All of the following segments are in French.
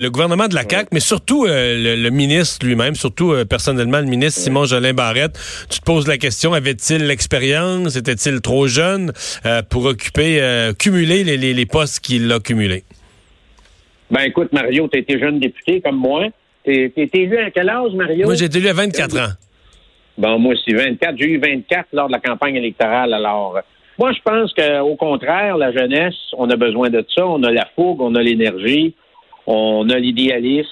le gouvernement de la CAQ, mais surtout euh, le, ministre lui-même, surtout euh, personnellement le ministre Simon Jolin Barrette. Tu te poses la question, avait-il l'expérience, était-il trop jeune euh, pour occuper, cumuler les, les, les postes qu'il a cumulés? Ben écoute, Mario, tu été jeune député comme moi. Tu été élu à quel âge, Mario? Moi, j'ai été élu à 24 ans. Bon, moi aussi, 24. J'ai eu 24 lors de la campagne électorale. Alors, moi, je pense qu'au contraire, la jeunesse, on a besoin de ça. On a la fougue, on a l'énergie on a l'idéalisme,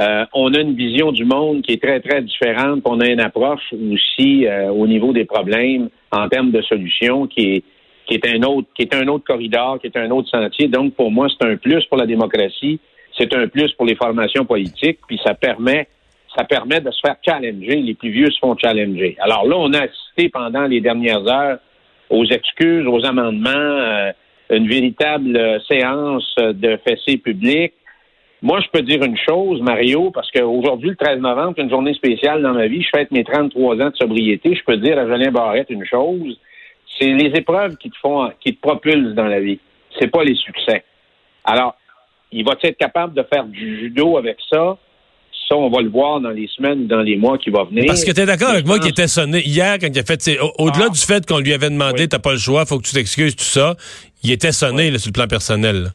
euh, on a une vision du monde qui est très, très différente, on a une approche aussi euh, au niveau des problèmes en termes de solutions qui est, qui est un autre, qui est un autre corridor, qui est un autre sentier. Donc, pour moi, c'est un plus pour la démocratie, c'est un plus pour les formations politiques, puis ça permet, ça permet de se faire challenger. Les plus vieux se font challenger. Alors là, on a assisté pendant les dernières heures aux excuses, aux amendements, euh, une véritable séance de fessées publiques. Moi, je peux dire une chose, Mario, parce qu'aujourd'hui, le 13 novembre, c'est une journée spéciale dans ma vie. Je fête mes 33 ans de sobriété. Je peux dire à Julien Barrette une chose. C'est les épreuves qui te font, qui te propulsent dans la vie. C'est pas les succès. Alors, il va être capable de faire du judo avec ça? Ça, on va le voir dans les semaines, dans les mois qui vont venir. Parce que tu es d'accord avec moi qui était sonné hier quand il a fait, au-delà ah. du fait qu'on lui avait demandé, t'as pas le choix, faut que tu t'excuses, tout ça, il était sonné sur le plan personnel.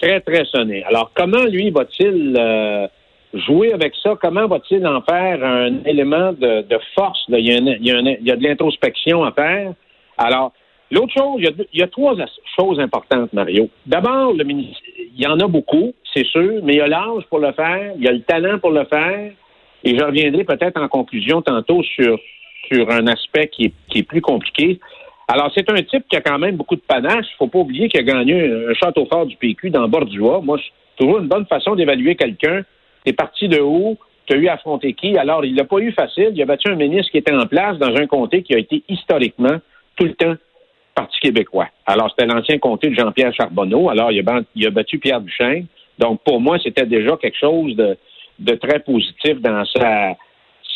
Très, très sonné. Alors, comment lui va-t-il euh, jouer avec ça? Comment va-t-il en faire un élément de, force? Il, y a il, y a de l'introspection à faire. Alors, l'autre chose, il y, a, trois choses importantes, Mario. D'abord, le il y en a beaucoup, c'est sûr, mais il y a l'âge pour le faire, il y a le talent pour le faire. Et je reviendrai peut-être en conclusion tantôt sur, sur un aspect qui est, qui est plus compliqué. Alors, c'est un type qui a quand même beaucoup de panache. Il faut pas oublier qu'il a gagné un château fort du PQ dans Bordua. Moi, c'est toujours une bonne façon d'évaluer quelqu'un. T'es parti de haut, tu as eu à affronter qui? Alors, il l'a pas eu facile. Il a battu un ministre qui était en place dans un comté qui a été historiquement tout le temps Parti québécois. Alors, c'était l'ancien comté de Jean-Pierre Charbonneau. Alors, il a, battu Pierre Duchesne. Donc, pour moi, c'était déjà quelque chose de, de très positif dans sa,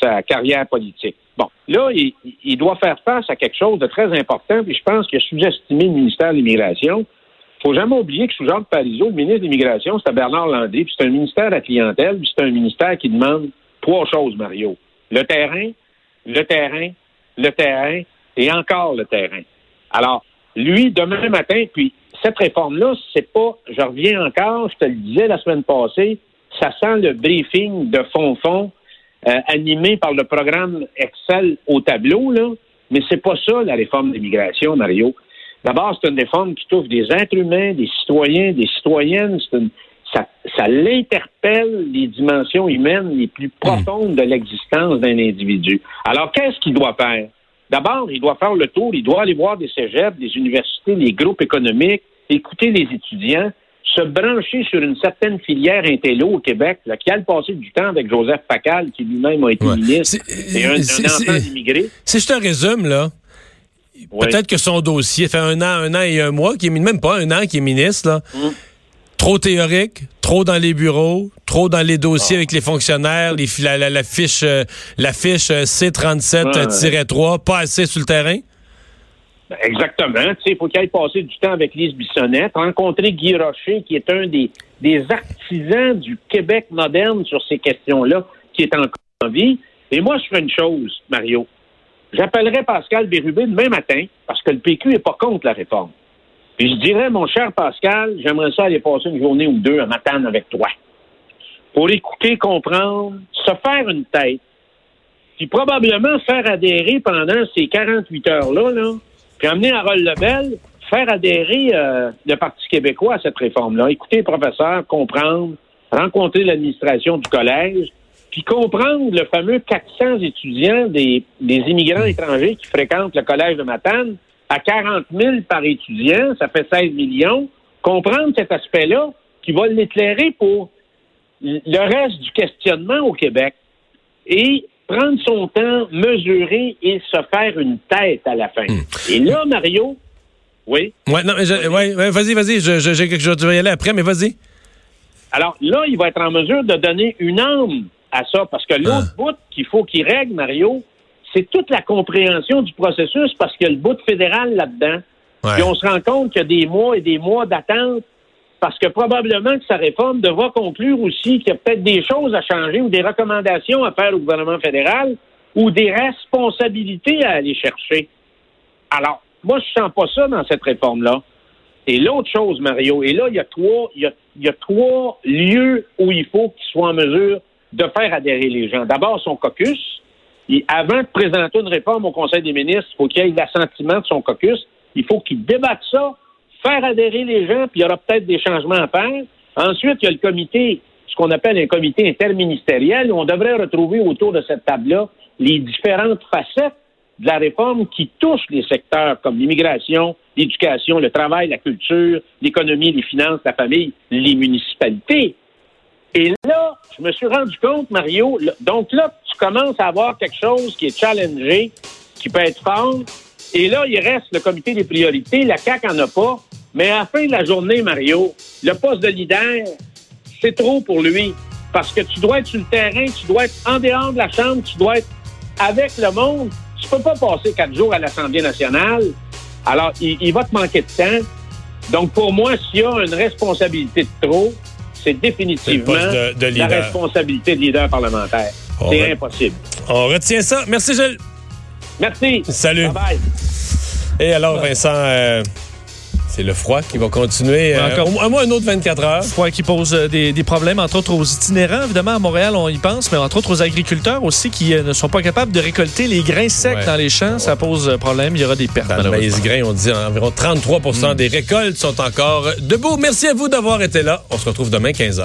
sa carrière politique. Bon, là, il, doit faire face à quelque chose de très important, puis je pense qu'il a sous-estimé le ministère de l'Immigration. Il faut jamais oublier que sous Jean Parizeau, le ministre de l'Immigration, c'était Bernard Landry, puis c'est un ministère à clientèle, puis c'est un ministère qui demande trois choses, Mario. Le terrain, le terrain, le terrain et encore le terrain. Alors, lui, demain matin, puis cette réforme-là, c'est pas, je reviens encore, je te le disais la semaine passée, ça sent le briefing de fond-fond euh, animé par le programme Excel au tableau, là. Mais c'est pas ça, la réforme d'immigration, Mario. D'abord, c'est une réforme qui touche des êtres humains, des citoyens, des citoyennes. ça, ça l'interpelle les dimensions humaines les plus profondes de l'existence d'un individu. Alors, qu'est-ce qu'il doit faire? D'abord, il doit faire le tour, il doit aller voir des cégeps, des universités, des groupes économiques, écouter les étudiants, se brancher sur une certaine filière intello au Québec, là, qui a le passé du temps avec Joseph Facal, qui lui-même a été ministre, et un, enfant d'immigré. Si je te résume, là, peut-être que son dossier fait un an, un an et un mois, qui est même pas un an qui est ministre, là. Hum. Trop théorique, trop dans les bureaux, trop dans les dossiers ah. avec les fonctionnaires, les, la, fiche, euh, la fiche euh, C37-3, pas assez sur le terrain? Exactement. Il faut qu'il aille passer du temps avec Lise Bissonnette, rencontrer Guy Rocher, qui est un des, des artisans du Québec moderne sur ces questions-là, qui est encore en vie. Et moi, je ferai une chose, Mario. J'appellerai Pascal Bérubé demain matin, parce que le PQ n'est pas contre la réforme. Puis je dirais, mon cher Pascal, j'aimerais ça aller passer une journée ou deux à Matane avec toi. Pour écouter, comprendre, se faire une tête, puis probablement faire adhérer pendant ces 48 heures-là, là, puis amener Harold Lebel, faire adhérer euh, le Parti québécois à cette réforme-là. Écouter les professeurs, comprendre, rencontrer l'administration du collège, puis comprendre le fameux 400 étudiants des, des immigrants étrangers qui fréquentent le collège de Matane à 40 000 par étudiant, ça fait 16 millions. Comprendre cet aspect-là qui va l'éclairer pour le reste du questionnement au Québec et prendre son temps, mesurer et se faire une tête à la fin. Hmm. Et là, Mario, oui? Ouais, non, vas-y, vas-y, j'ai quelque chose, vais y aller après, mais vas-y. Alors là, il va être en mesure de donner une âme à ça, parce que l'autre ah. bout qu'il faut qu'il règle, Mario, c'est toute la compréhension du processus, parce qu'il y a le bout fédéral là-dedans. Puis on se rend compte qu'il y a des mois et des mois d'attente parce que probablement que sa réforme devra conclure aussi qu'il y a peut-être des choses à changer ou des recommandations à faire au gouvernement fédéral ou des responsabilités à aller chercher. Alors, moi, je sens pas ça dans cette réforme-là. Et l'autre chose, Mario, et là, il y a trois, il y a, trois lieux où il faut qu'il soit en mesure de faire adhérer les gens. D'abord, son caucus. Et avant de présenter une réforme au Conseil des ministres, il faut qu'il y ait l'assentiment de son caucus. Il faut qu'il débatte ça faire adhérer les gens, puis il y aura peut-être des changements à faire. Ensuite, il y a le comité, ce qu'on appelle un comité interministériel, où on devrait retrouver autour de cette table-là les différentes facettes de la réforme qui touchent les secteurs comme l'immigration, l'éducation, le travail, la culture, l'économie, les finances, la famille, les municipalités. Et là, je me suis rendu compte, Mario, donc là, tu commences à avoir quelque chose qui est challengé, qui peut être fort, et là, il reste le comité des priorités. La CAQ en a pas. Mais à la fin de la journée, Mario, le poste de leader, c'est trop pour lui. Parce que tu dois être sur le terrain, tu dois être en dehors de la Chambre, tu dois être avec le monde. Tu peux pas passer quatre jours à l'Assemblée nationale. Alors, il, va te manquer de temps. Donc, pour moi, s'il y a une responsabilité de trop, c'est définitivement la responsabilité de leader parlementaire. C'est impossible. On retient ça. Merci, Gilles. Merci. Salut. Bye bye. Et alors, Vincent, euh, c'est le froid qui va continuer. Euh, encore, à moins un autre 24 heures. Froid qui pose euh, des, problèmes, entre autres aux itinérants. Évidemment, à Montréal, on y pense, mais entre autres aux agriculteurs aussi qui ne sont pas capables de récolter les grains secs dans les champs. Ça pose problème. Il y aura des pertes. Dans le maïs grain, on dit environ 33 mm. des récoltes sont encore debout. Merci à vous d'avoir été là. On se retrouve demain 15 heures.